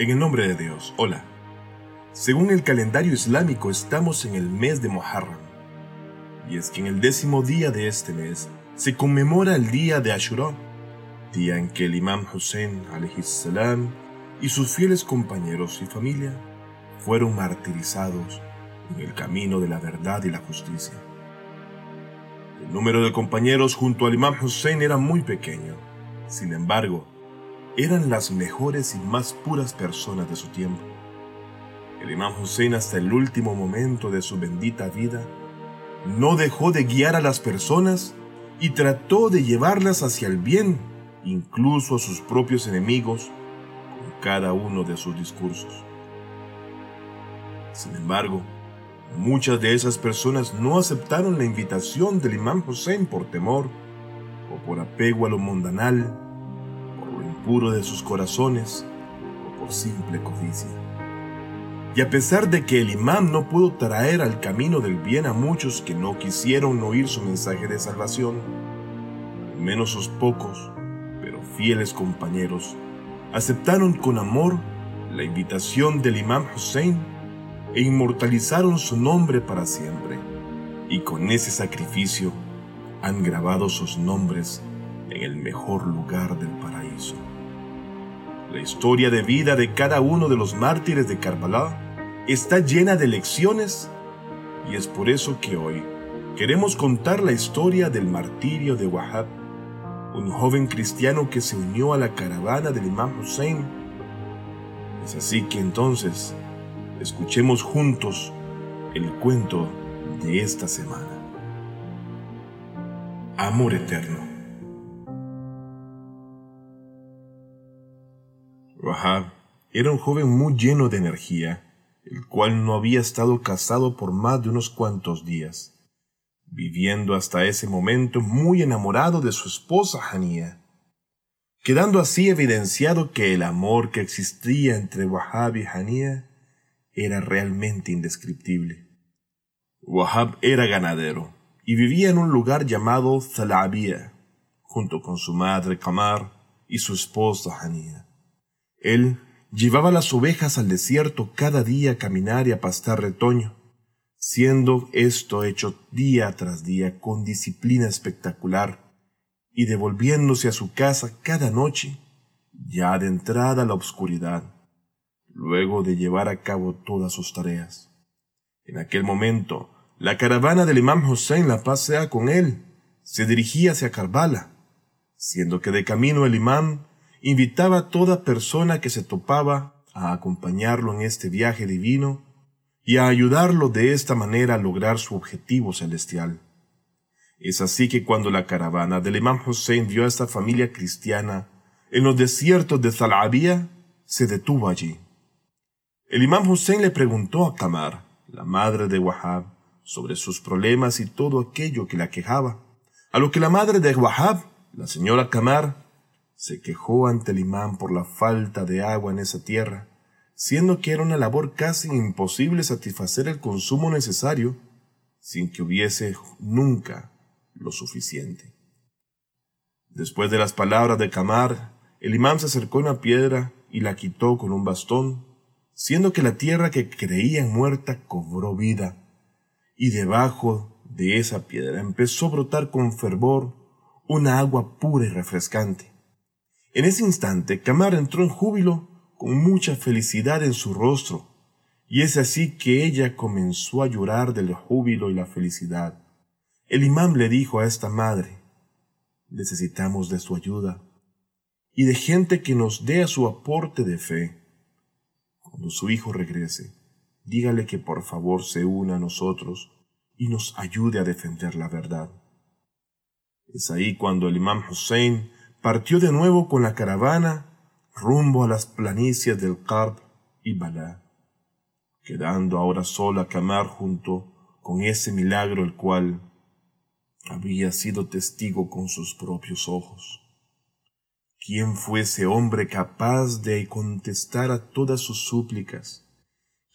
En el nombre de Dios, hola. Según el calendario islámico estamos en el mes de Muharram. Y es que en el décimo día de este mes se conmemora el día de Ashura, día en que el imam Hussein salam y sus fieles compañeros y familia fueron martirizados en el camino de la verdad y la justicia. El número de compañeros junto al imam Hussein era muy pequeño. Sin embargo, eran las mejores y más puras personas de su tiempo. El imam Hussein hasta el último momento de su bendita vida no dejó de guiar a las personas y trató de llevarlas hacia el bien, incluso a sus propios enemigos, con cada uno de sus discursos. Sin embargo, muchas de esas personas no aceptaron la invitación del imam Hussein por temor o por apego a lo mundanal, de sus corazones o por simple codicia. Y a pesar de que el imán no pudo traer al camino del bien a muchos que no quisieron oír su mensaje de salvación, menos sus pocos, pero fieles compañeros, aceptaron con amor la invitación del imán Hussein e inmortalizaron su nombre para siempre. Y con ese sacrificio han grabado sus nombres en el mejor lugar del paraíso. La historia de vida de cada uno de los mártires de Karbala está llena de lecciones y es por eso que hoy queremos contar la historia del martirio de Wahab, un joven cristiano que se unió a la caravana del Imam Hussein. Es así que entonces escuchemos juntos el cuento de esta semana. Amor eterno. Wahab era un joven muy lleno de energía, el cual no había estado casado por más de unos cuantos días, viviendo hasta ese momento muy enamorado de su esposa Hania, quedando así evidenciado que el amor que existía entre Wahab y Hania era realmente indescriptible. Wahab era ganadero y vivía en un lugar llamado Zalabia, junto con su madre Kamar y su esposa Hania. Él llevaba las ovejas al desierto cada día a caminar y a pastar retoño, siendo esto hecho día tras día con disciplina espectacular, y devolviéndose a su casa cada noche, ya adentrada la oscuridad, luego de llevar a cabo todas sus tareas. En aquel momento, la caravana del imam Hussein la pasea con él, se dirigía hacia Karbala, siendo que de camino el imam invitaba a toda persona que se topaba a acompañarlo en este viaje divino y a ayudarlo de esta manera a lograr su objetivo celestial. Es así que cuando la caravana del imam Hussein vio a esta familia cristiana en los desiertos de Zalabia, se detuvo allí. El imam Hussein le preguntó a Kamar, la madre de Wahab, sobre sus problemas y todo aquello que la quejaba, a lo que la madre de Wahab, la señora Kamar, se quejó ante el imán por la falta de agua en esa tierra, siendo que era una labor casi imposible satisfacer el consumo necesario sin que hubiese nunca lo suficiente. Después de las palabras de Camar, el imán se acercó a una piedra y la quitó con un bastón, siendo que la tierra que creían muerta cobró vida, y debajo de esa piedra empezó a brotar con fervor una agua pura y refrescante. En ese instante, Camar entró en júbilo con mucha felicidad en su rostro, y es así que ella comenzó a llorar del júbilo y la felicidad. El imán le dijo a esta madre, necesitamos de su ayuda y de gente que nos dé su aporte de fe. Cuando su hijo regrese, dígale que por favor se una a nosotros y nos ayude a defender la verdad. Es ahí cuando el imán Hussein partió de nuevo con la caravana rumbo a las planicies del Karb y Balá, quedando ahora sola Kamar junto con ese milagro el cual había sido testigo con sus propios ojos. ¿Quién fue ese hombre capaz de contestar a todas sus súplicas?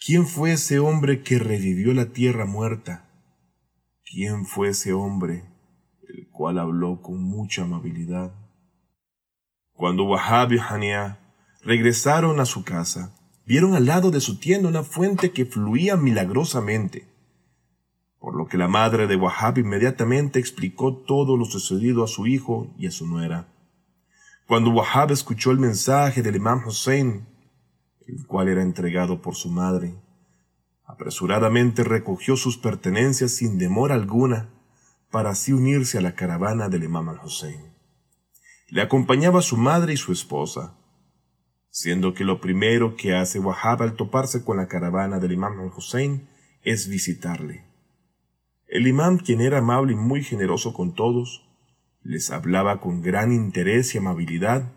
¿Quién fue ese hombre que revivió la tierra muerta? ¿Quién fue ese hombre el cual habló con mucha amabilidad? Cuando Wahab y Hania regresaron a su casa, vieron al lado de su tienda una fuente que fluía milagrosamente, por lo que la madre de Wahab inmediatamente explicó todo lo sucedido a su hijo y a su nuera. Cuando Wahab escuchó el mensaje del imam Hussein, el cual era entregado por su madre, apresuradamente recogió sus pertenencias sin demora alguna para así unirse a la caravana del imam al-Hussein. Le acompañaba su madre y su esposa, siendo que lo primero que hace Wahab al toparse con la caravana del imam al-Hussein es visitarle. El imam, quien era amable y muy generoso con todos, les hablaba con gran interés y amabilidad,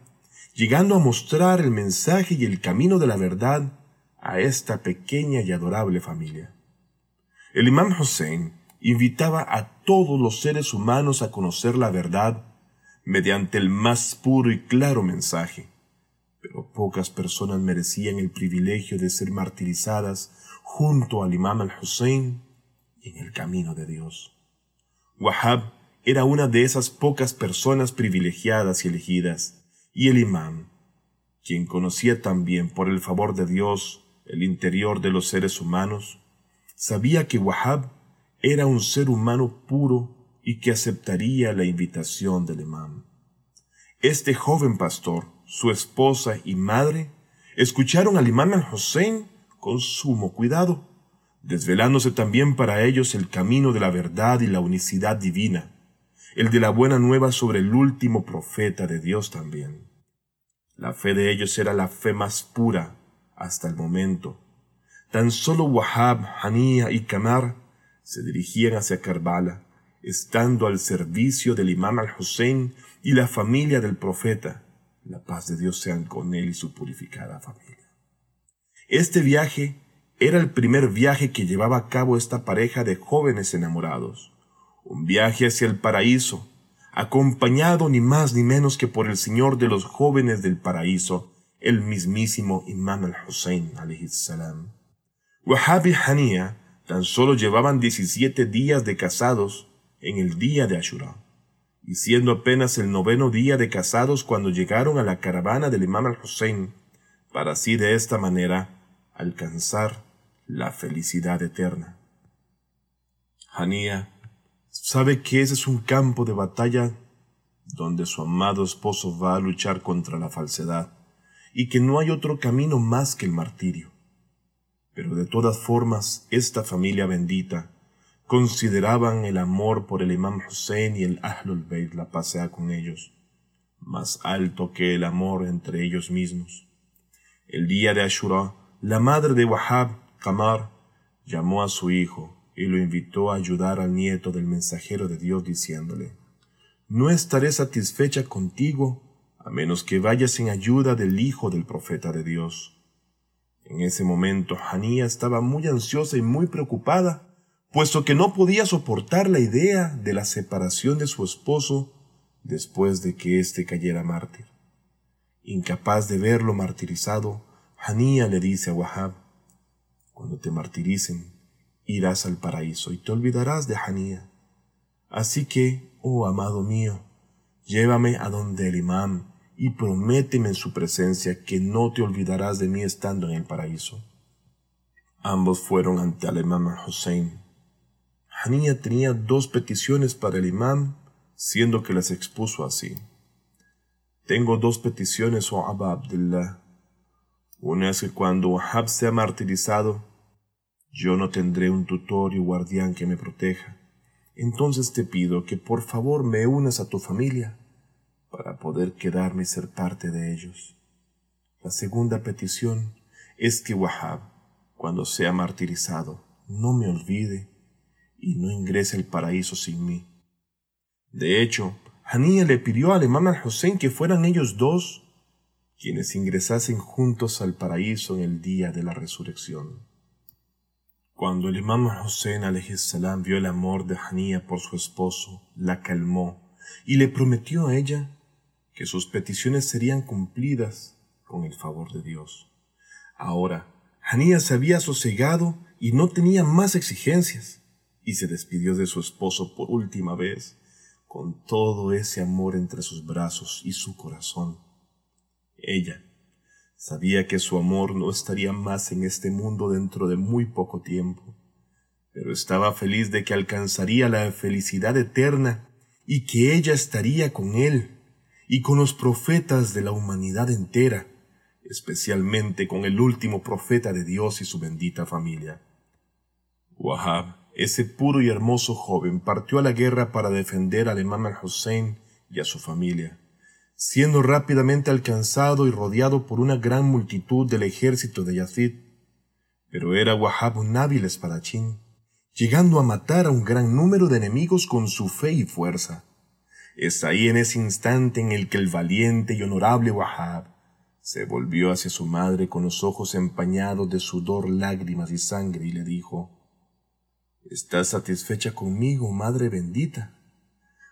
llegando a mostrar el mensaje y el camino de la verdad a esta pequeña y adorable familia. El imam Hussein invitaba a todos los seres humanos a conocer la verdad mediante el más puro y claro mensaje, pero pocas personas merecían el privilegio de ser martirizadas junto al imam al-Hussein en el camino de Dios. Wahab era una de esas pocas personas privilegiadas y elegidas, y el imán, quien conocía también por el favor de Dios el interior de los seres humanos, sabía que Wahab era un ser humano puro y que aceptaría la invitación del imán. Este joven pastor, su esposa y madre, escucharon al imán al-Hussein con sumo cuidado, desvelándose también para ellos el camino de la verdad y la unicidad divina, el de la buena nueva sobre el último profeta de Dios también. La fe de ellos era la fe más pura hasta el momento. Tan solo Wahab, Hania y Kamar se dirigían hacia Karbala, estando al servicio del imam al-Hussein y la familia del profeta. La paz de Dios sean con él y su purificada familia. Este viaje era el primer viaje que llevaba a cabo esta pareja de jóvenes enamorados un viaje hacia el paraíso, acompañado ni más ni menos que por el Señor de los jóvenes del paraíso, el mismísimo Imam al-Hussein salam. Y Hania tan solo llevaban 17 días de casados en el día de Ashura, y siendo apenas el noveno día de casados cuando llegaron a la caravana del Imam al-Hussein, para así de esta manera alcanzar la felicidad eterna. Hania sabe que ese es un campo de batalla donde su amado esposo va a luchar contra la falsedad y que no hay otro camino más que el martirio. Pero de todas formas, esta familia bendita consideraban el amor por el imam Hussein y el Ahlul Bayt, la pasea con ellos, más alto que el amor entre ellos mismos. El día de Ashura, la madre de Wahab, Kamar, llamó a su hijo y lo invitó a ayudar al nieto del mensajero de Dios diciéndole, No estaré satisfecha contigo a menos que vayas en ayuda del hijo del profeta de Dios. En ese momento Hanía estaba muy ansiosa y muy preocupada, puesto que no podía soportar la idea de la separación de su esposo después de que éste cayera mártir. Incapaz de verlo martirizado, Hanía le dice a Wahab, Cuando te martiricen, irás al paraíso y te olvidarás de Hanía. Así que, oh amado mío, llévame a donde el imam y prométeme en su presencia que no te olvidarás de mí estando en el paraíso. Ambos fueron ante el imam Hussein. Hanía tenía dos peticiones para el imam, siendo que las expuso así. Tengo dos peticiones, oh Abba Abdullah. Una es que cuando Wahab sea martirizado, yo no tendré un tutor y guardián que me proteja. Entonces te pido que por favor me unas a tu familia para poder quedarme y ser parte de ellos. La segunda petición es que Wahab, cuando sea martirizado, no me olvide y no ingrese al paraíso sin mí. De hecho, Hanía le pidió al imam al-Hussein que fueran ellos dos quienes ingresasen juntos al paraíso en el día de la resurrección. Cuando el imam Hussein salam vio el amor de Hanía por su esposo, la calmó y le prometió a ella que sus peticiones serían cumplidas con el favor de Dios. Ahora, Hanía se había sosegado y no tenía más exigencias, y se despidió de su esposo por última vez, con todo ese amor entre sus brazos y su corazón. Ella, Sabía que su amor no estaría más en este mundo dentro de muy poco tiempo, pero estaba feliz de que alcanzaría la felicidad eterna y que ella estaría con él y con los profetas de la humanidad entera, especialmente con el último profeta de Dios y su bendita familia. Wahab, ese puro y hermoso joven, partió a la guerra para defender al imam al-Hussein y a su familia siendo rápidamente alcanzado y rodeado por una gran multitud del ejército de Yazid. Pero era Wahab un hábil espadachín, llegando a matar a un gran número de enemigos con su fe y fuerza. Es ahí en ese instante en el que el valiente y honorable Wahab se volvió hacia su madre con los ojos empañados de sudor, lágrimas y sangre y le dijo, ¿Estás satisfecha conmigo, madre bendita?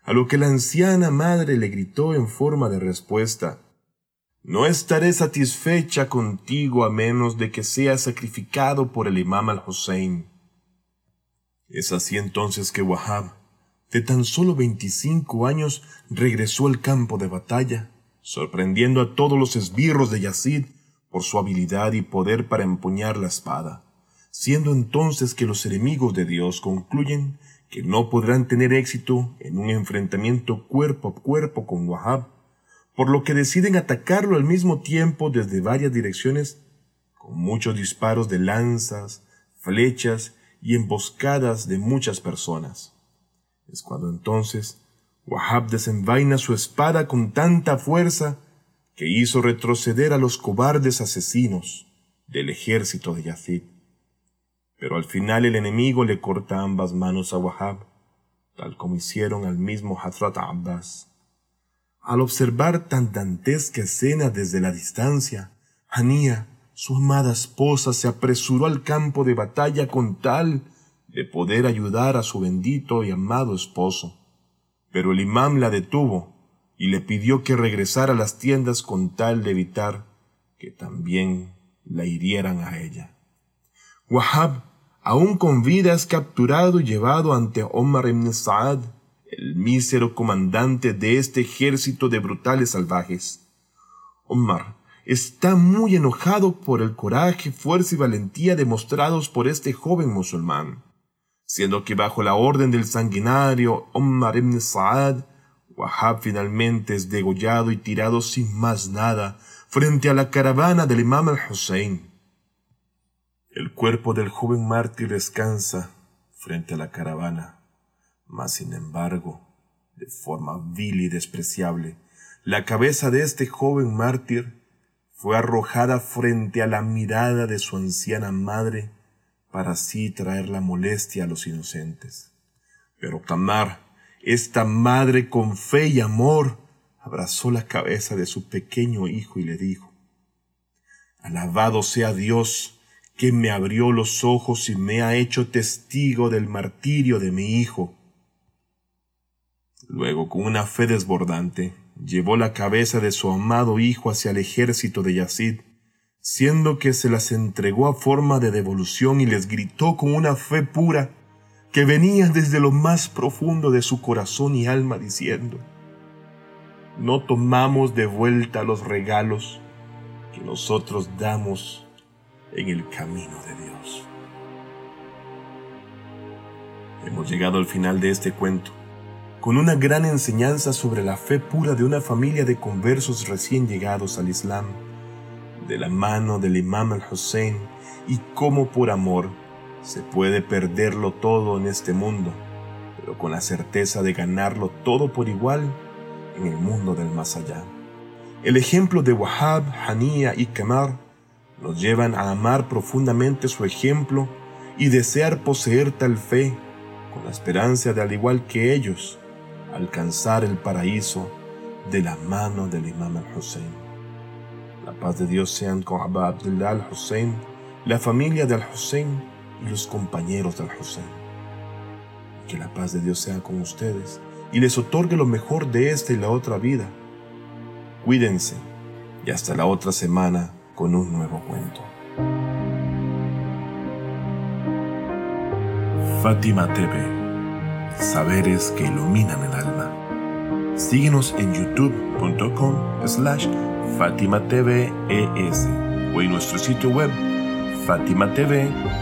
a lo que la anciana madre le gritó en forma de respuesta, No estaré satisfecha contigo a menos de que seas sacrificado por el imam al-Hussein. Es así entonces que Wahab, de tan solo veinticinco años, regresó al campo de batalla, sorprendiendo a todos los esbirros de Yazid por su habilidad y poder para empuñar la espada, siendo entonces que los enemigos de Dios concluyen que no podrán tener éxito en un enfrentamiento cuerpo a cuerpo con Wahab, por lo que deciden atacarlo al mismo tiempo desde varias direcciones, con muchos disparos de lanzas, flechas y emboscadas de muchas personas. Es cuando entonces Wahab desenvaina su espada con tanta fuerza que hizo retroceder a los cobardes asesinos del ejército de Yazid. Pero al final el enemigo le corta ambas manos a Wahab, tal como hicieron al mismo Hazrat Abbas. Al observar tan dantesca escena desde la distancia, Hania, su amada esposa, se apresuró al campo de batalla con tal de poder ayudar a su bendito y amado esposo. Pero el imam la detuvo y le pidió que regresara a las tiendas con tal de evitar que también la hirieran a ella. Wahab aún con vida es capturado y llevado ante Omar ibn Saad, el mísero comandante de este ejército de brutales salvajes. Omar está muy enojado por el coraje, fuerza y valentía demostrados por este joven musulmán, siendo que bajo la orden del sanguinario Omar ibn Saad, Wahab finalmente es degollado y tirado sin más nada frente a la caravana del imam al-Hussein. El cuerpo del joven mártir descansa frente a la caravana, mas sin embargo, de forma vil y despreciable, la cabeza de este joven mártir fue arrojada frente a la mirada de su anciana madre para así traer la molestia a los inocentes. Pero Tamar, esta madre con fe y amor, abrazó la cabeza de su pequeño hijo y le dijo, Alabado sea Dios, que me abrió los ojos y me ha hecho testigo del martirio de mi hijo. Luego, con una fe desbordante, llevó la cabeza de su amado hijo hacia el ejército de Yazid, siendo que se las entregó a forma de devolución y les gritó con una fe pura que venía desde lo más profundo de su corazón y alma diciendo, no tomamos de vuelta los regalos que nosotros damos en el camino de Dios. Hemos llegado al final de este cuento, con una gran enseñanza sobre la fe pura de una familia de conversos recién llegados al Islam, de la mano del imam al-Hussein y cómo por amor se puede perderlo todo en este mundo, pero con la certeza de ganarlo todo por igual en el mundo del más allá. El ejemplo de Wahab, Hania y Kamar nos llevan a amar profundamente su ejemplo y desear poseer tal fe, con la esperanza de, al igual que ellos, alcanzar el paraíso de la mano del imam al-Hussein. La paz de Dios sean con Abba Abdullah al-Hussein, la familia de al-Hussein y los compañeros del Hussein. Que la paz de Dios sea con ustedes y les otorgue lo mejor de esta y la otra vida. Cuídense y hasta la otra semana con un nuevo cuento. Fátima TV, saberes que iluminan el alma. Síguenos en youtube.com slash Fátima TV ES o en nuestro sitio web fatimatv.es.